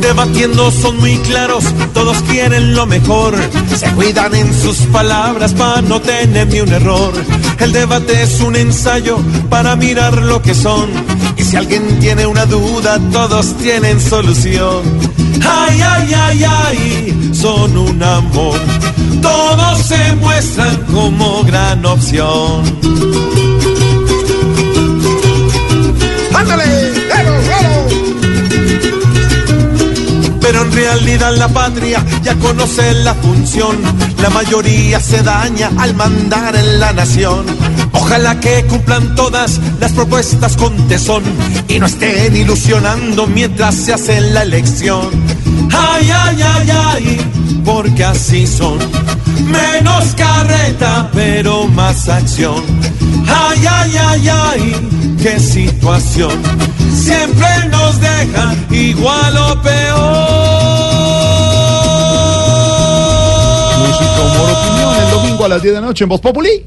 Debatiendo son muy claros, todos quieren lo mejor. Se cuidan en sus palabras para no tener ni un error. El debate es un ensayo para mirar lo que son. Y si alguien tiene una duda, todos tienen solución. Ay, ay, ay, ay, son un amor. Todos se muestran como gran opción. ¡Ándale! Pero en realidad la patria ya conoce la función. La mayoría se daña al mandar en la nación. Ojalá que cumplan todas las propuestas con tesón y no estén ilusionando mientras se hace la elección. Ay, ay, ay, ay, porque así son. Menos carreta, pero más acción. Ay, ay, ay, ay, qué situación. Siempre nos dejan igual o peor. Música, humor, opinión, el domingo a las 10 de la noche en Voz Populi.